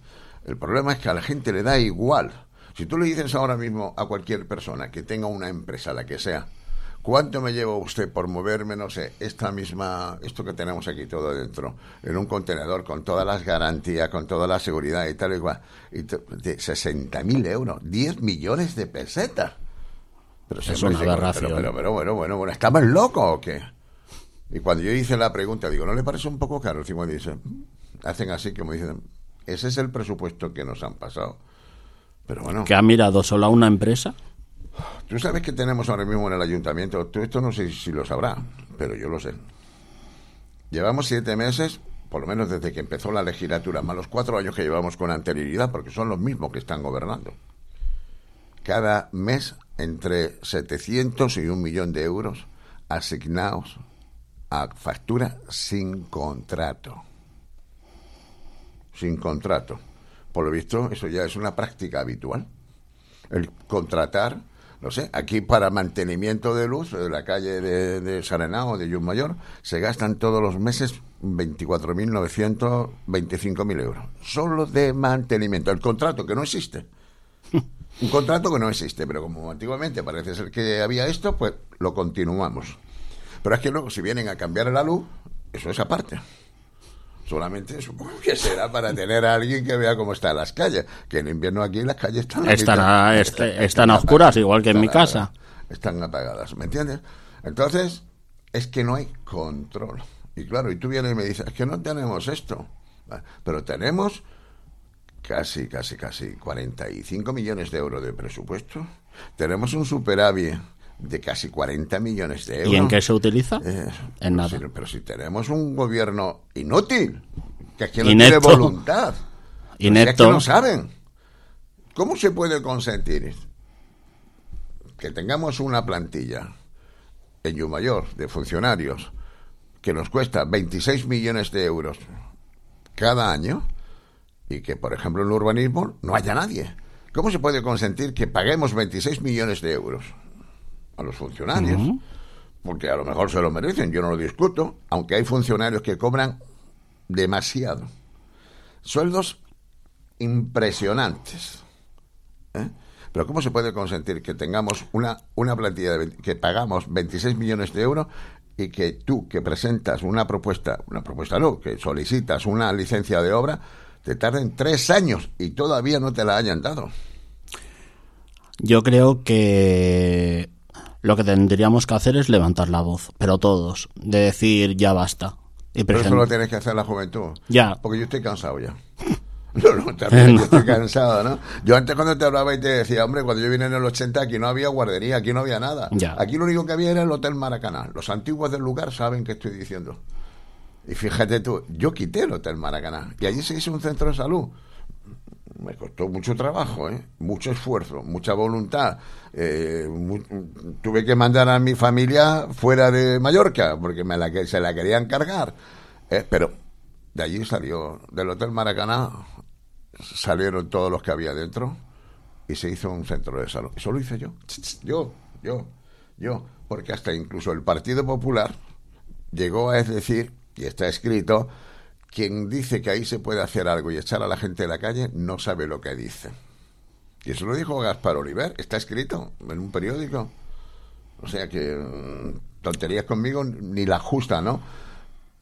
El problema es que a la gente le da igual. Si tú le dices ahora mismo a cualquier persona que tenga una empresa, la que sea, ¿Cuánto me lleva usted por moverme, no sé, esta misma, esto que tenemos aquí todo dentro, en un contenedor con todas las garantías, con toda la seguridad y tal y cual? Y de 60.000 euros, 10 millones de pesetas. Pero es una aberración. Pero, pero, bueno, bueno, bueno, ¿estamos locos o qué? Y cuando yo hice la pregunta, digo, ¿no le parece un poco caro? Y dicen, hacen así, como dicen, ese es el presupuesto que nos han pasado. Pero bueno. ¿Que ha mirado solo a una empresa? Tú sabes que tenemos ahora mismo en el ayuntamiento, tú esto no sé si lo sabrá, pero yo lo sé. Llevamos siete meses, por lo menos desde que empezó la legislatura, más los cuatro años que llevamos con anterioridad, porque son los mismos que están gobernando. Cada mes entre 700 y un millón de euros asignados a factura sin contrato. Sin contrato. Por lo visto, eso ya es una práctica habitual. El contratar no sé, aquí para mantenimiento de luz de la calle de, de o de Mayor se gastan todos los meses 24.925.000 euros. Solo de mantenimiento. El contrato que no existe. Un contrato que no existe, pero como antiguamente parece ser que había esto, pues lo continuamos. Pero es que luego, si vienen a cambiar la luz, eso es aparte. Solamente supongo que será para tener a alguien que vea cómo están las calles. Que en invierno aquí las calles están, están, están, oscuras, igual que en mi casa. Están apagadas, ¿me entiendes? Entonces, es que no hay control. Y claro, y tú vienes y me dices, es que no tenemos esto. Pero tenemos casi, casi, casi 45 millones de euros de presupuesto. Tenemos un superávit de casi 40 millones de euros. ¿Y en qué se utiliza? Eh, en nada. pero si tenemos un gobierno inútil, que que no tiene voluntad, Inepto. es que no saben. ¿Cómo se puede consentir que tengamos una plantilla en Yumayor de funcionarios que nos cuesta 26 millones de euros cada año y que, por ejemplo, en el urbanismo no haya nadie? ¿Cómo se puede consentir que paguemos 26 millones de euros? A los funcionarios, porque a lo mejor se lo merecen, yo no lo discuto, aunque hay funcionarios que cobran demasiado. Sueldos impresionantes. ¿eh? Pero ¿cómo se puede consentir que tengamos una, una plantilla de, que pagamos 26 millones de euros y que tú que presentas una propuesta, una propuesta no, que solicitas una licencia de obra, te tarden tres años y todavía no te la hayan dado? Yo creo que lo que tendríamos que hacer es levantar la voz, pero todos, de decir ya basta. Y pero eso lo tienes que hacer la juventud. Ya. Porque yo estoy cansado ya. No, no, también yo estoy cansado, ¿no? Yo antes cuando te hablaba y te decía, hombre, cuando yo vine en el 80 aquí no había guardería, aquí no había nada. Ya. Aquí lo único que había era el Hotel Maracaná. Los antiguos del lugar saben qué estoy diciendo. Y fíjate tú, yo quité el Hotel Maracaná y allí se hizo un centro de salud me costó mucho trabajo, ¿eh? mucho esfuerzo, mucha voluntad. Eh, tuve que mandar a mi familia fuera de Mallorca porque me la, se la querían cargar. ¿eh? Pero de allí salió, del Hotel Maracaná, salieron todos los que había dentro y se hizo un centro de salud. Eso lo hice yo. Yo, yo, yo. Porque hasta incluso el Partido Popular llegó a decir, y está escrito, quien dice que ahí se puede hacer algo y echar a la gente de la calle no sabe lo que dice. Y eso lo dijo Gaspar Oliver, está escrito en un periódico. O sea que mm, tonterías conmigo ni la justa, ¿no?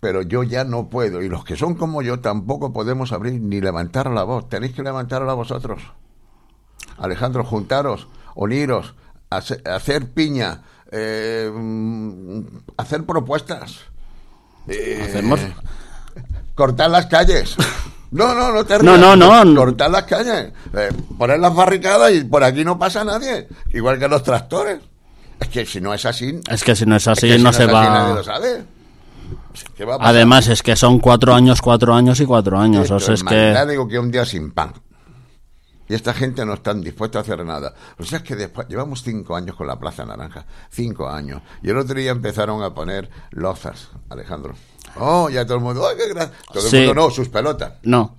Pero yo ya no puedo. Y los que son como yo tampoco podemos abrir ni levantar la voz. Tenéis que levantarla vosotros. Alejandro, juntaros, uniros, hacer, piña, eh, mm, hacer propuestas. Hacemos, eh, cortar las calles. No, no, no te No, no, no. Cortar las calles. Eh, poner las barricadas y por aquí no pasa nadie. Igual que los tractores. Es que si no es así. Es que si no es así, no, se va. Nadie lo sabe. Además, es que son cuatro años, cuatro años y cuatro años. o sea, es que. digo que un día sin pan. Y esta gente no está dispuesta a hacer nada. O sea, es que después, llevamos cinco años con la Plaza Naranja. Cinco años. Y el otro día empezaron a poner lozas, Alejandro. Oh, ya todo el mundo, ¡ay, qué Todo el mundo no, sus pelotas. No.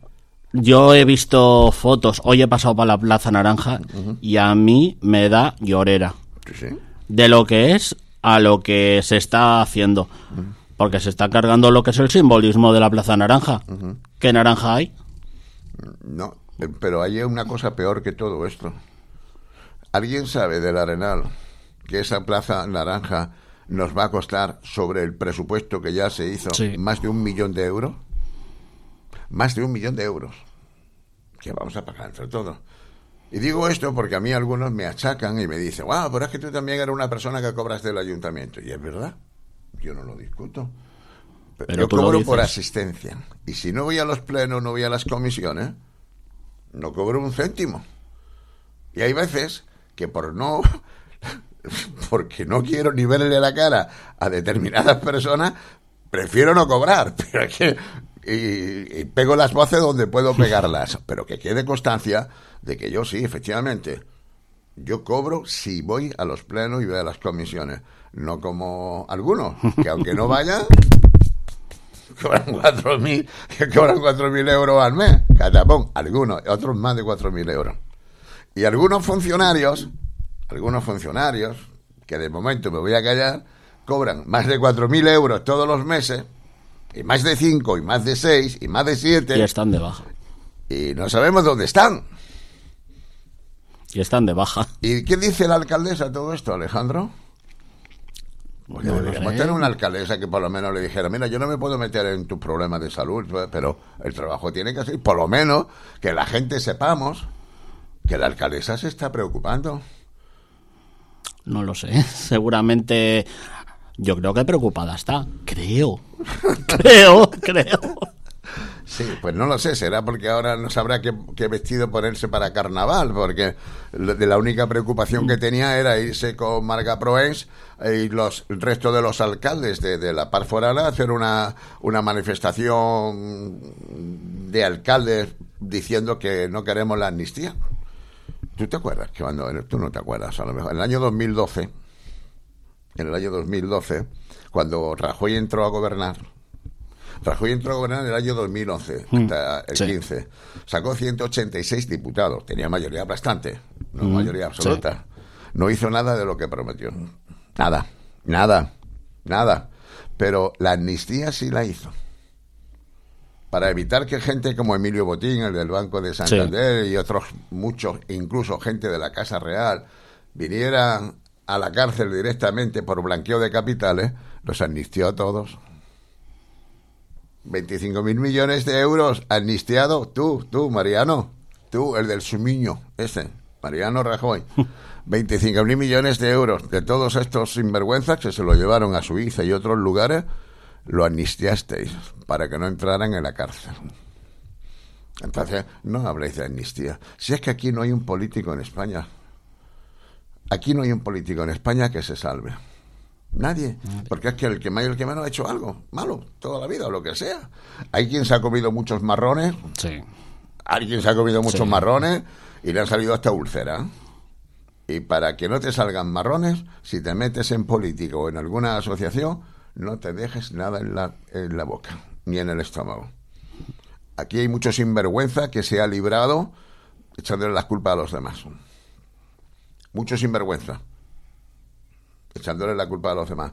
Yo he visto fotos, hoy he pasado para la Plaza Naranja y a mí me da llorera. De lo que es a lo que se está haciendo. Porque se está cargando lo que es el simbolismo de la Plaza Naranja. ¿Qué naranja hay? No, pero hay una cosa peor que todo esto. ¿Alguien sabe del Arenal que esa Plaza Naranja nos va a costar sobre el presupuesto que ya se hizo más de un millón de euros? Más de un millón de euros. Que vamos a pagar entre todos. Y digo esto porque a mí algunos me achacan y me dicen, wow, pero es que tú también eres una persona que cobras del ayuntamiento. Y es verdad, yo no lo discuto. Pero yo cobro por asistencia. Y si no voy a los plenos, no voy a las comisiones, no cobro un céntimo. Y hay veces que por no, porque no quiero ni verle la cara a determinadas personas, prefiero no cobrar. Pero es que y, pego las voces donde puedo pegarlas. Pero que quede constancia de que yo sí, efectivamente, yo cobro si voy a los plenos y voy a las comisiones. No como algunos, que aunque no vayan, cobran cuatro mil, cobran cuatro mil euros al mes. Catapón, algunos, otros más de cuatro mil euros. Y algunos funcionarios, algunos funcionarios, que de momento me voy a callar, cobran más de cuatro mil euros todos los meses y más de cinco, y más de seis, y más de siete. Y están de baja. Y no sabemos dónde están. Y están de baja. ¿Y qué dice la alcaldesa todo esto, Alejandro? Porque no tener una alcaldesa que por lo menos le dijera, mira, yo no me puedo meter en tus problemas de salud, pero el trabajo tiene que ser, por lo menos, que la gente sepamos que la alcaldesa se está preocupando. No lo sé. Seguramente yo creo que preocupada está. Creo. creo, creo. Sí, pues no lo sé, será porque ahora no sabrá qué, vestido ponerse para carnaval, porque de la única preocupación que tenía era irse con Marga Proens y los el resto de los alcaldes de, la Par Forana a hacer una, una manifestación de alcaldes diciendo que no queremos la amnistía. ¿Tú te acuerdas? que cuando Tú no te acuerdas, a lo. En el año 2012 en el año 2012, cuando Rajoy entró a gobernar. Rajoy entró a gobernar en el año 2011, mm. hasta el 15. Sacó 186 diputados, tenía mayoría bastante, no mm. mayoría absoluta. No hizo nada de lo que prometió. Nada, nada, nada. Pero la amnistía sí la hizo. Para evitar que gente como Emilio Botín, el del Banco de Santander, y otros muchos, incluso gente de la Casa Real, vinieran a la cárcel directamente por blanqueo de capitales, los amnistió a todos. 25 mil millones de euros amnistiado, tú, tú, Mariano, tú, el del sumiño, ese, Mariano Rajoy. 25 mil millones de euros de todos estos sinvergüenzas que se lo llevaron a Suiza y otros lugares, lo amnistiasteis para que no entraran en la cárcel. Entonces, no habléis de amnistía. Si es que aquí no hay un político en España Aquí no hay un político en España que se salve. Nadie. Porque es que el que más y el que menos ha hecho algo malo toda la vida o lo que sea. Hay quien se ha comido muchos marrones. Sí. Hay quien se ha comido muchos marrones y le han salido hasta úlcera. Y para que no te salgan marrones, si te metes en política o en alguna asociación, no te dejes nada en la, en la boca, ni en el estómago. Aquí hay mucho sinvergüenza que se ha librado echándole las culpas a los demás mucho sinvergüenza, echándole la culpa a los demás.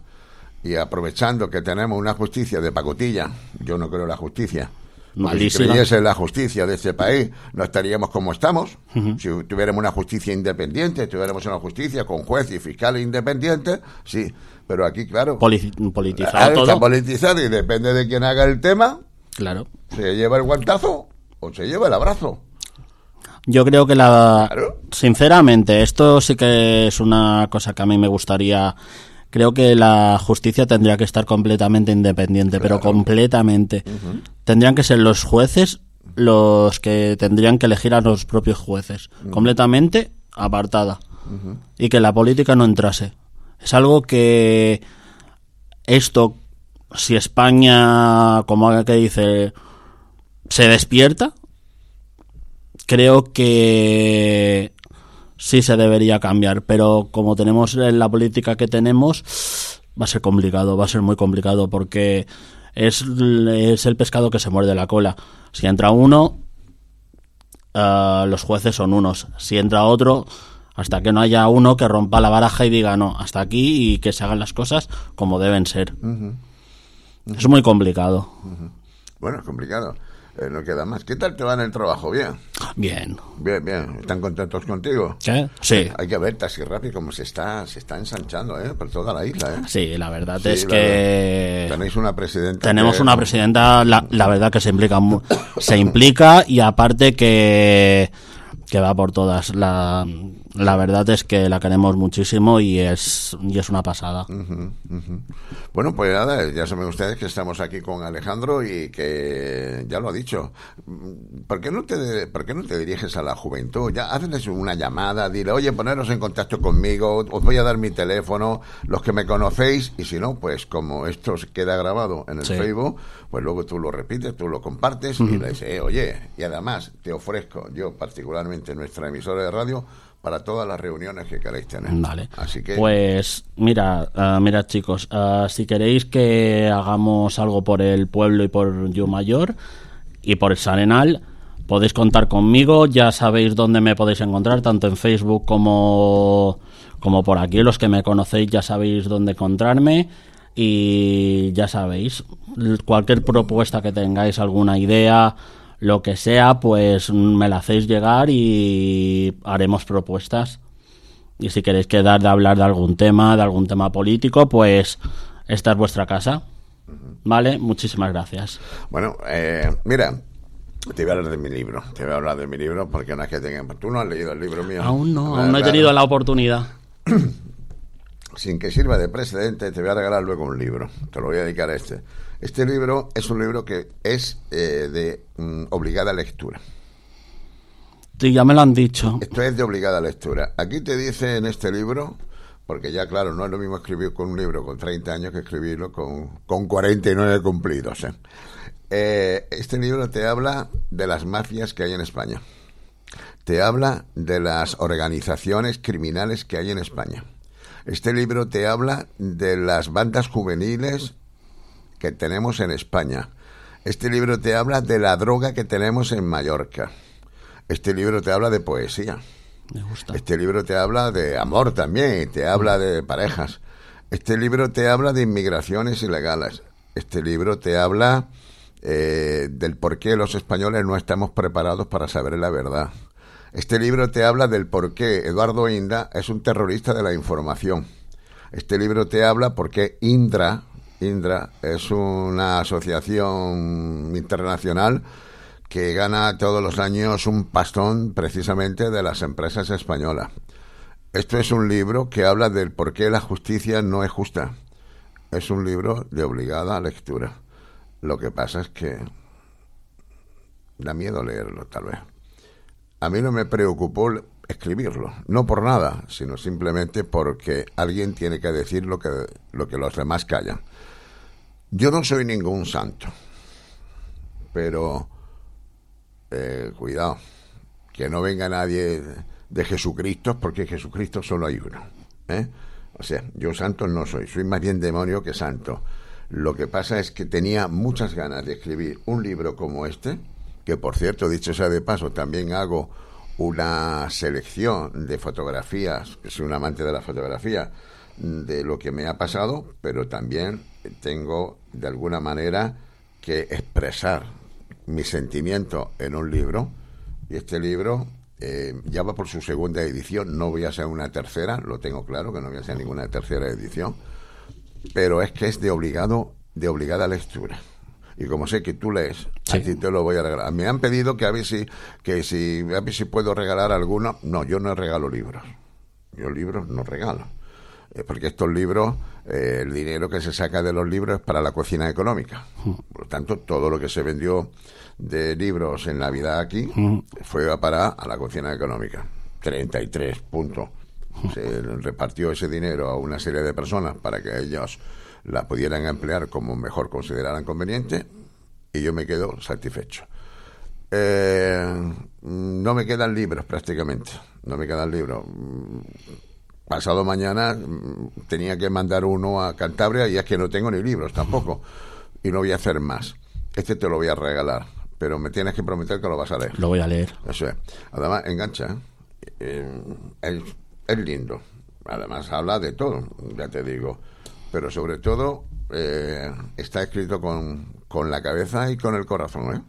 Y aprovechando que tenemos una justicia de pacotilla, yo no creo en la justicia. si creyese en la justicia de este país, no estaríamos como estamos. Si tuviéramos una justicia independiente, tuviéramos una justicia con juez y fiscal independiente, sí. Pero aquí, claro. politizado Está politizado y depende de quién haga el tema. Claro. Se lleva el guantazo o se lleva el abrazo. Yo creo que la... Sinceramente, esto sí que es una cosa que a mí me gustaría... Creo que la justicia tendría que estar completamente independiente, pero completamente. Tendrían que ser los jueces los que tendrían que elegir a los propios jueces. Completamente apartada. Y que la política no entrase. Es algo que esto, si España, como que dice, se despierta, creo que sí se debería cambiar, pero como tenemos la política que tenemos, va a ser complicado, va a ser muy complicado porque es, es el pescado que se muerde la cola. Si entra uno, eh, los jueces son unos. Si entra otro, hasta que no haya uno que rompa la baraja y diga no, hasta aquí y que se hagan las cosas como deben ser. Es muy complicado. Bueno, es complicado. Eh, no queda más. ¿Qué tal te va en el trabajo? ¿Bien? Bien. Bien, bien. ¿Están contentos contigo? ¿Qué? Sí. Hay que ver Taxi Rapid como se está, se está ensanchando, ¿eh? Por toda la isla, ¿eh? Sí, la verdad Sí, es la que... Tenéis una presidenta. Tenemos que- una presidenta, la, la verdad que se implica, se implica y aparte que, que va por todas. La, la verdad es que la queremos muchísimo y es, y es una pasada. Bueno, pues nada, ya saben ustedes que estamos aquí con Alejandro y que ya lo ha dicho. ¿Por qué no te, por qué no te diriges a la juventud? Ya hazles una llamada, dile, oye, poneros en contacto conmigo, os voy a dar mi teléfono, los que me conocéis, y si no, pues como esto se queda grabado en el Sí. Facebook, pues luego tú lo repites, tú lo compartes y le dices, eh, oye, y además te ofrezco yo particularmente nuestra emisora de radio para todas las reuniones que queráis tener. Vale. Así que... Pues mira, ah, mira chicos, ah, si queréis que hagamos algo por el pueblo y por Yumayor y por el Sarenal, podéis contar conmigo, ya sabéis dónde me podéis encontrar, tanto en Facebook como, como por aquí. Los que me conocéis ya sabéis dónde encontrarme y ya sabéis, cualquier propuesta que tengáis, alguna idea, lo que sea, pues me la hacéis llegar y haremos propuestas. Y si queréis quedar de hablar de algún tema, de algún tema político, pues esta es vuestra casa. ¿Vale? Muchísimas gracias. Bueno, eh, mira, te voy a hablar de mi libro. Te voy a hablar de mi libro porque no es que tengan. Tú no has leído el libro mío. Aún no, Ah, aún no he tenido la oportunidad. Sin que sirva de precedente, te voy a regalar luego un libro. Te lo voy a dedicar a este. Este libro es un libro que es eh, de mm, obligada lectura. Sí, ya me lo han dicho. Esto es de obligada lectura. Aquí te dice en este libro, porque ya claro, no es lo mismo escribir con un libro con 30 años que escribirlo con, con 49 cumplidos. ¿eh? Eh, este libro te habla de las mafias que hay en España. Te habla de las organizaciones criminales que hay en España. Este libro te habla de las bandas juveniles que tenemos en España. Este libro te habla de la droga que tenemos en Mallorca. Este libro te habla de poesía. Me gusta. Este libro te habla de amor también, te habla de parejas. Este libro te habla de inmigraciones ilegales. Este libro te habla eh, del por qué los españoles no estamos preparados para saber la verdad. Este libro te habla del por qué Eduardo Inda es un terrorista de la información. Este libro te habla por qué Indra, Indra es una asociación internacional que gana todos los años un pastón precisamente de las empresas españolas. Esto es un libro que habla del por qué la justicia no es justa. Es un libro de obligada lectura. Lo que pasa es que da miedo leerlo, tal vez. A mí no me preocupó escribirlo, no por nada, sino simplemente porque alguien tiene que decir lo que, lo que los demás callan. Yo no soy ningún santo, pero eh, cuidado, que no venga nadie de Jesucristo, porque Jesucristo solo hay uno. ¿eh? O sea, yo santo no soy, soy más bien demonio que santo. Lo que pasa es que tenía muchas ganas de escribir un libro como este, que por cierto, dicho sea de paso, también hago una selección de fotografías, que soy un amante de la fotografía, de lo que me ha pasado, pero también tengo de alguna manera que expresar mi sentimiento en un libro. Y este libro eh, ya va por su segunda edición, no voy a hacer una tercera, lo tengo claro que no voy a hacer ninguna tercera edición, pero es que es de obligado, de obligada lectura. Y como sé que tú lees, Sí. a ti te lo voy a regalar. Me han pedido que a ver si, que si, a ver si puedo regalar alguno. No, yo no regalo libros. Yo libros no regalo. Eh, porque estos libros, el dinero que se saca de los libros para la cocina económica. Por lo tanto, todo lo que se vendió de libros en Navidad aquí fue a parar a la cocina económica. 33 puntos. Se repartió ese dinero a una serie de personas para que ellos la pudieran emplear como mejor consideraran conveniente y yo me quedo satisfecho. Eh, no me quedan libros prácticamente, no me quedan libros. Pasado mañana mm, tenía que mandar uno a Cantabria y es que no tengo ni libros tampoco y no voy a hacer más. Este te lo voy a regalar, pero me tienes que prometer que lo vas a leer. Lo voy a leer. Eso es. Además, engancha. ¿eh? es, es lindo. Además, habla de todo, ya te digo. Pero sobre todo, eh, está escrito con, con la cabeza y con el corazón, ¿eh?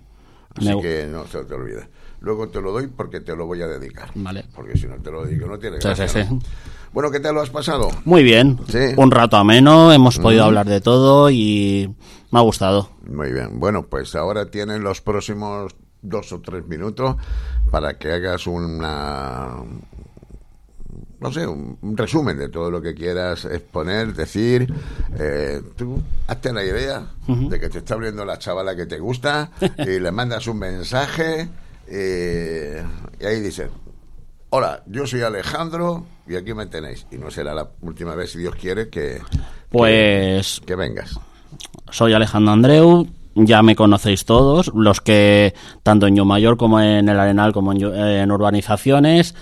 Así Me- que no se te olvide. Luego te lo doy porque te lo voy a dedicar. Vale. Porque si no te lo digo, no tiene Sí, gracia. sí, sí. ¿no? Bueno, ¿qué tal lo has pasado? Muy bien. Sí. Un rato ameno, hemos podido hablar de todo y me ha gustado. Muy bien. Bueno, pues ahora tienen los próximos dos o tres minutos para que hagas una. No sé, un, un resumen de todo lo que quieras exponer, decir. Eh, tú hazte la idea de que te está abriendo la chavala que te gusta y le mandas un mensaje eh, y ahí dices: Hola, yo soy Alejandro y aquí me tenéis. Y no será la última vez, si Dios quiere, que, Pues que vengas. soy Alejandro Andreu, ya me conocéis todos, los que tanto en Mayor como en el Arenal como en, Yo- en urbanizaciones.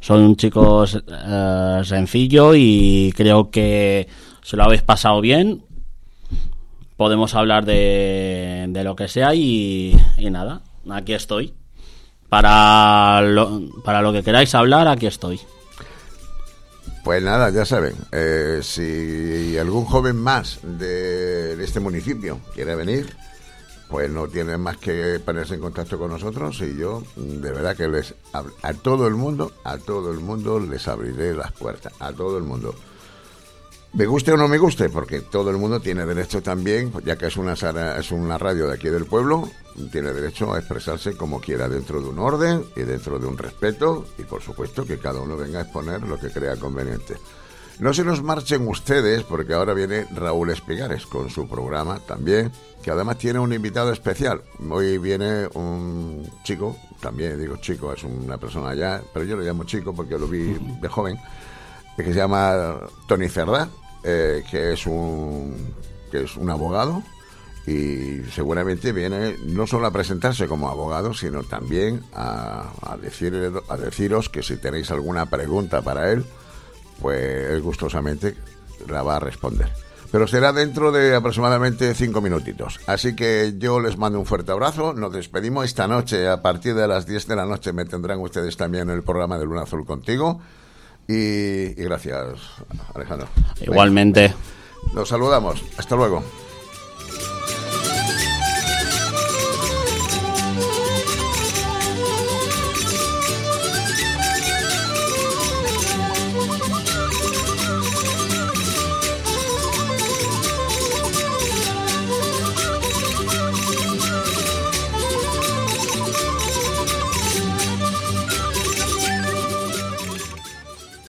Soy un chico eh, sencillo y creo que se lo habéis pasado bien. Podemos hablar de, de lo que sea y, y nada, aquí estoy. Para lo, para lo que queráis hablar, aquí estoy. Pues nada, ya saben, eh, si algún joven más de, este municipio quiere venir, pues no tiene más que ponerse en contacto con nosotros y yo de verdad que les a todo el mundo, a todo el mundo les abriré las puertas, a todo el mundo. Me guste o no me guste, porque todo el mundo tiene derecho también, pues ya que es una, es una radio de aquí del pueblo, tiene derecho a expresarse como quiera dentro de un orden y dentro de un respeto y por supuesto que cada uno venga a exponer lo que crea conveniente. No se nos marchen ustedes porque ahora viene Raúl Espigares con su programa también, que además tiene un invitado especial. Hoy viene un chico, también digo chico, es una persona ya, pero yo lo llamo chico porque lo vi de joven, que se llama Tony Cerdá, eh, que es un que es un abogado y seguramente viene no solo a presentarse como abogado, sino también a, a, a deciros que si tenéis alguna pregunta para él, pues gustosamente la va a responder. Pero será dentro de aproximadamente cinco minutitos. Así que yo les mando un fuerte abrazo. Nos despedimos esta noche. A partir de las 10 de la noche me tendrán ustedes también en el programa de Luna Azul contigo. Y, y gracias, Alejandro. Igualmente. Nos saludamos. Hasta luego.